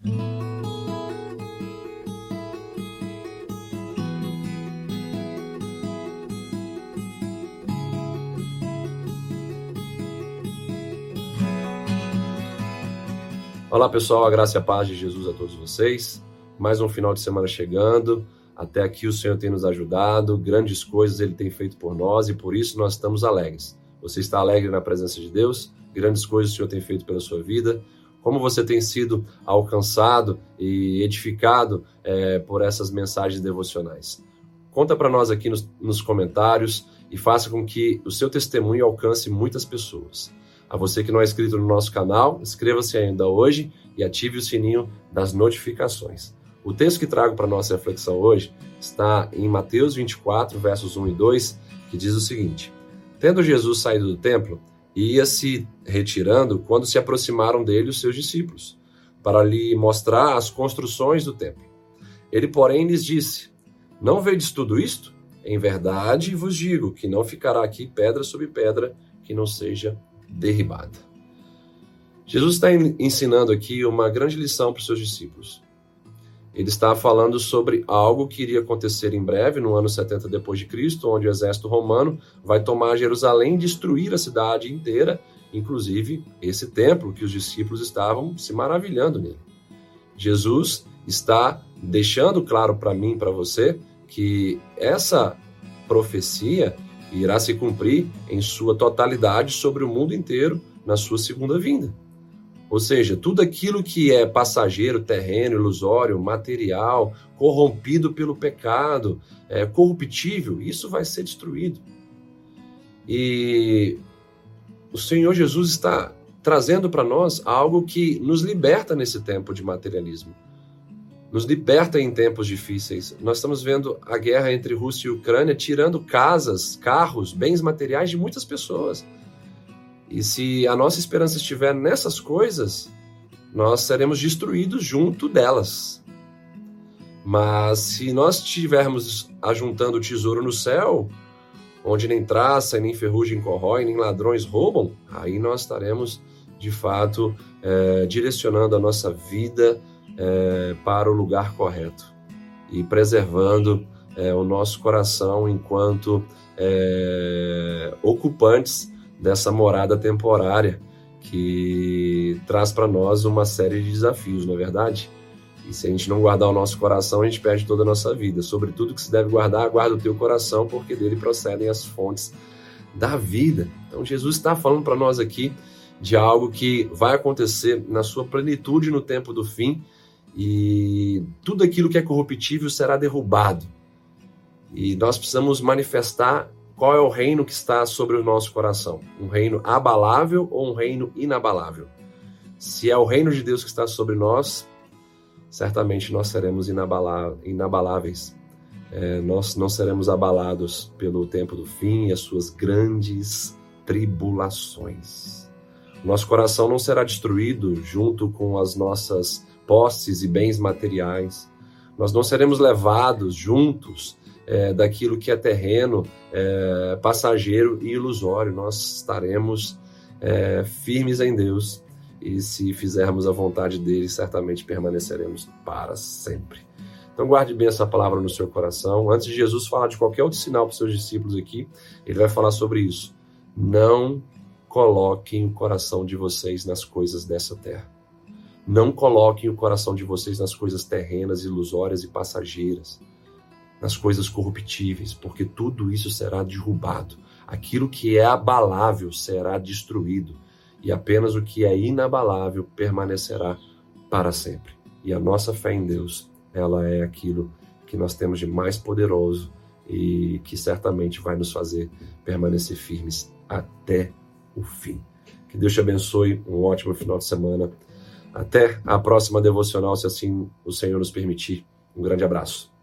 Olá pessoal, a graça e a paz de Jesus a todos vocês. Mais um final de semana chegando. Até aqui o Senhor tem nos ajudado, grandes coisas Ele tem feito por nós e por isso nós estamos alegres. Você está alegre na presença de Deus? Grandes coisas o Senhor tem feito pela sua vida. Como você tem sido alcançado e edificado é, por essas mensagens devocionais? Conta para nós aqui nos, nos comentários e faça com que o seu testemunho alcance muitas pessoas. A você que não é inscrito no nosso canal, inscreva-se ainda hoje e ative o sininho das notificações. O texto que trago para nossa reflexão hoje está em Mateus 24, versos 1 e 2, que diz o seguinte: Tendo Jesus saído do templo, ia se retirando quando se aproximaram dele os seus discípulos, para lhe mostrar as construções do templo. Ele, porém, lhes disse: Não vedes tudo isto? Em verdade vos digo que não ficará aqui pedra sobre pedra que não seja derribada. Jesus está ensinando aqui uma grande lição para os seus discípulos. Ele está falando sobre algo que iria acontecer em breve, no ano 70 depois de Cristo, onde o exército romano vai tomar Jerusalém e destruir a cidade inteira, inclusive esse templo que os discípulos estavam se maravilhando nele. Jesus está deixando claro para mim, para você, que essa profecia irá se cumprir em sua totalidade sobre o mundo inteiro na sua segunda vinda. Ou seja, tudo aquilo que é passageiro, terreno, ilusório, material, corrompido pelo pecado, é, corruptível, isso vai ser destruído. E o Senhor Jesus está trazendo para nós algo que nos liberta nesse tempo de materialismo nos liberta em tempos difíceis. Nós estamos vendo a guerra entre Rússia e Ucrânia tirando casas, carros, bens materiais de muitas pessoas. E se a nossa esperança estiver nessas coisas, nós seremos destruídos junto delas. Mas se nós estivermos ajuntando o tesouro no céu, onde nem traça, nem ferrugem corrói, nem ladrões roubam, aí nós estaremos de fato é, direcionando a nossa vida é, para o lugar correto e preservando é, o nosso coração enquanto é, ocupantes dessa morada temporária que traz para nós uma série de desafios, não é verdade? E se a gente não guardar o nosso coração, a gente perde toda a nossa vida. Sobre tudo que se deve guardar, guarda o teu coração, porque dele procedem as fontes da vida. Então Jesus está falando para nós aqui de algo que vai acontecer na sua plenitude no tempo do fim e tudo aquilo que é corruptível será derrubado. E nós precisamos manifestar qual é o reino que está sobre o nosso coração: um reino abalável ou um reino inabalável? Se é o reino de Deus que está sobre nós, certamente nós seremos inabaláveis. É, nós não seremos abalados pelo tempo do fim e as suas grandes tribulações. Nosso coração não será destruído junto com as nossas posses e bens materiais. Nós não seremos levados juntos é, daquilo que é terreno, é, passageiro e ilusório. Nós estaremos é, firmes em Deus e se fizermos a vontade dele, certamente permaneceremos para sempre. Então guarde bem essa palavra no seu coração. Antes de Jesus falar de qualquer outro sinal para os seus discípulos aqui, ele vai falar sobre isso. Não coloquem o coração de vocês nas coisas dessa terra. Não coloquem o coração de vocês nas coisas terrenas, ilusórias e passageiras, nas coisas corruptíveis, porque tudo isso será derrubado. Aquilo que é abalável será destruído, e apenas o que é inabalável permanecerá para sempre. E a nossa fé em Deus, ela é aquilo que nós temos de mais poderoso e que certamente vai nos fazer permanecer firmes até o fim. Que Deus te abençoe, um ótimo final de semana até a próxima devocional, se assim o Senhor nos permitir. Um grande abraço.